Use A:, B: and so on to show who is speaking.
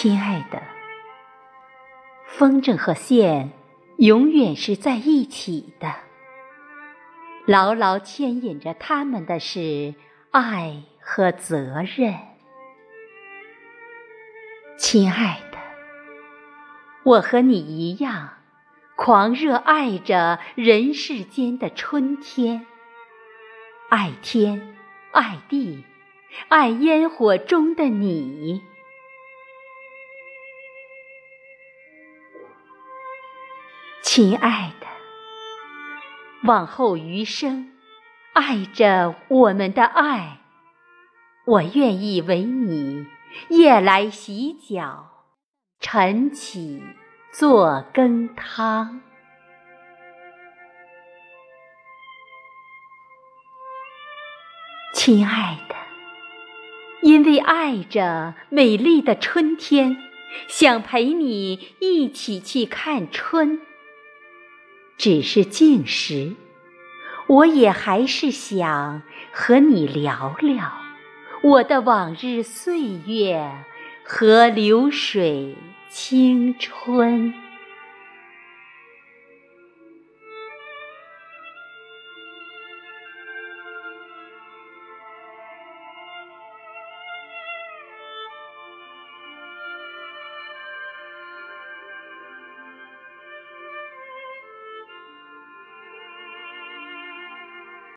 A: 亲爱的，风筝和线永远是在一起的，牢牢牵引着他们的是爱和责任。亲爱的，我和你一样，狂热爱着人世间的春天，爱天，爱地，爱烟火中的你。亲爱的，往后余生，爱着我们的爱，我愿意为你夜来洗脚，晨起做羹汤。亲爱的，因为爱着美丽的春天，想陪你一起去看春。只是进食，我也还是想和你聊聊我的往日岁月和流水青春。